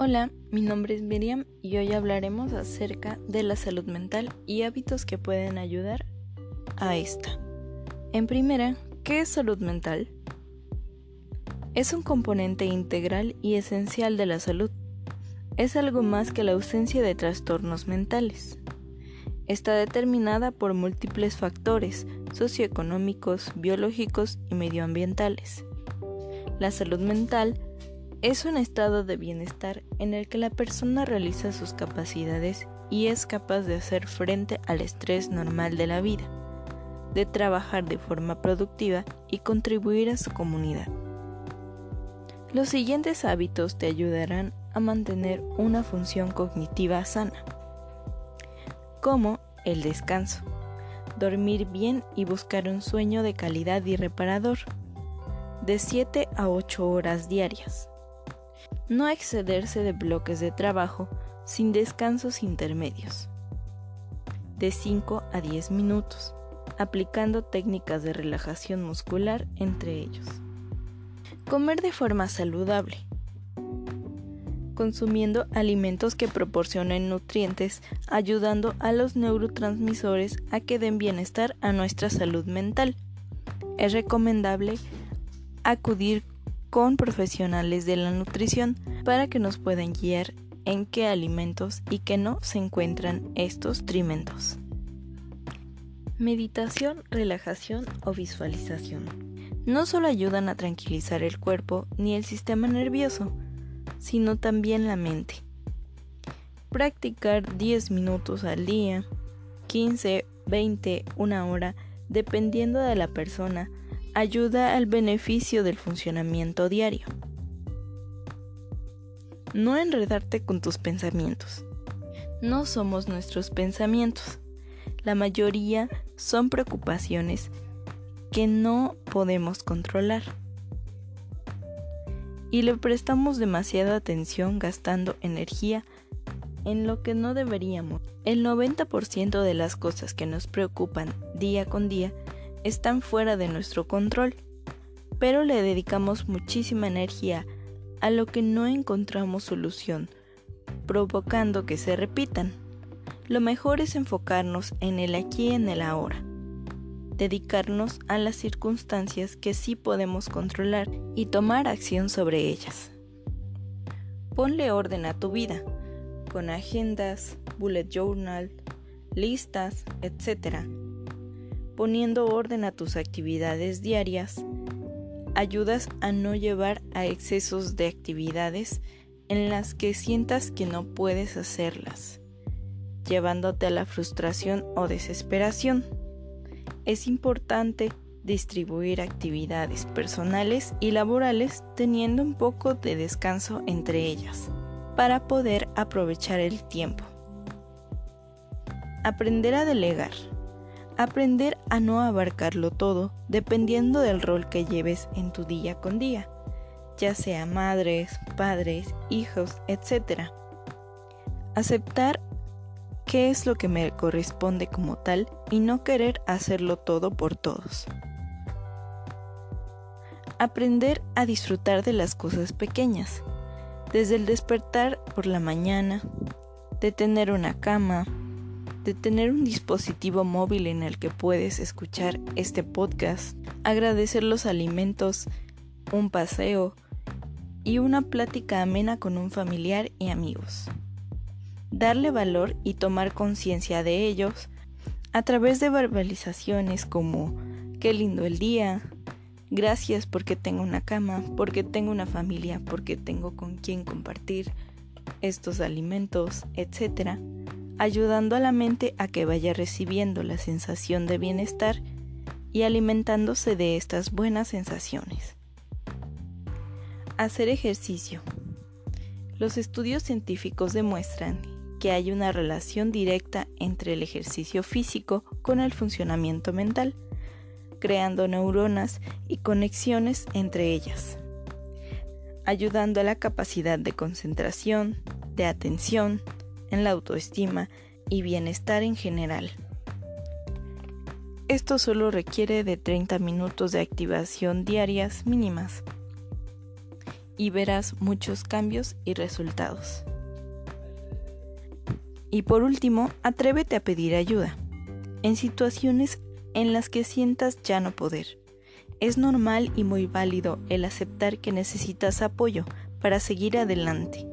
Hola, mi nombre es Miriam y hoy hablaremos acerca de la salud mental y hábitos que pueden ayudar a esta. En primera, ¿qué es salud mental? Es un componente integral y esencial de la salud. Es algo más que la ausencia de trastornos mentales. Está determinada por múltiples factores socioeconómicos, biológicos y medioambientales. La salud mental es un estado de bienestar en el que la persona realiza sus capacidades y es capaz de hacer frente al estrés normal de la vida, de trabajar de forma productiva y contribuir a su comunidad. Los siguientes hábitos te ayudarán a mantener una función cognitiva sana, como el descanso, dormir bien y buscar un sueño de calidad y reparador, de 7 a 8 horas diarias no excederse de bloques de trabajo sin descansos intermedios, de 5 a 10 minutos, aplicando técnicas de relajación muscular entre ellos. Comer de forma saludable, consumiendo alimentos que proporcionen nutrientes, ayudando a los neurotransmisores a que den bienestar a nuestra salud mental. Es recomendable acudir con profesionales de la nutrición para que nos puedan guiar en qué alimentos y qué no se encuentran estos trimentos. Meditación, relajación o visualización. No solo ayudan a tranquilizar el cuerpo ni el sistema nervioso, sino también la mente. Practicar 10 minutos al día, 15, 20, una hora, dependiendo de la persona, ayuda al beneficio del funcionamiento diario. No enredarte con tus pensamientos. No somos nuestros pensamientos. La mayoría son preocupaciones que no podemos controlar. Y le prestamos demasiada atención gastando energía en lo que no deberíamos. El 90% de las cosas que nos preocupan día con día están fuera de nuestro control, pero le dedicamos muchísima energía a lo que no encontramos solución, provocando que se repitan. Lo mejor es enfocarnos en el aquí y en el ahora, dedicarnos a las circunstancias que sí podemos controlar y tomar acción sobre ellas. Ponle orden a tu vida, con agendas, bullet journal, listas, etc poniendo orden a tus actividades diarias, ayudas a no llevar a excesos de actividades en las que sientas que no puedes hacerlas, llevándote a la frustración o desesperación. Es importante distribuir actividades personales y laborales teniendo un poco de descanso entre ellas, para poder aprovechar el tiempo. Aprender a delegar. Aprender a no abarcarlo todo dependiendo del rol que lleves en tu día con día, ya sea madres, padres, hijos, etc. Aceptar qué es lo que me corresponde como tal y no querer hacerlo todo por todos. Aprender a disfrutar de las cosas pequeñas, desde el despertar por la mañana, de tener una cama, de tener un dispositivo móvil en el que puedes escuchar este podcast, agradecer los alimentos, un paseo y una plática amena con un familiar y amigos. Darle valor y tomar conciencia de ellos a través de verbalizaciones como qué lindo el día, gracias porque tengo una cama, porque tengo una familia, porque tengo con quien compartir estos alimentos, etc ayudando a la mente a que vaya recibiendo la sensación de bienestar y alimentándose de estas buenas sensaciones. Hacer ejercicio. Los estudios científicos demuestran que hay una relación directa entre el ejercicio físico con el funcionamiento mental, creando neuronas y conexiones entre ellas, ayudando a la capacidad de concentración, de atención, en la autoestima y bienestar en general. Esto solo requiere de 30 minutos de activación diarias mínimas. y verás muchos cambios y resultados. Y por último, atrévete a pedir ayuda. En situaciones en las que sientas ya no poder. Es normal y muy válido el aceptar que necesitas apoyo para seguir adelante.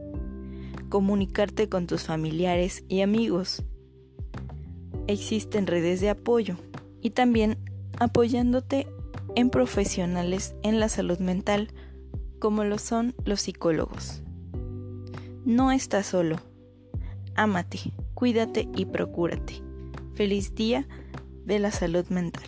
Comunicarte con tus familiares y amigos. Existen redes de apoyo y también apoyándote en profesionales en la salud mental como lo son los psicólogos. No estás solo. Ámate, cuídate y procúrate. Feliz día de la salud mental.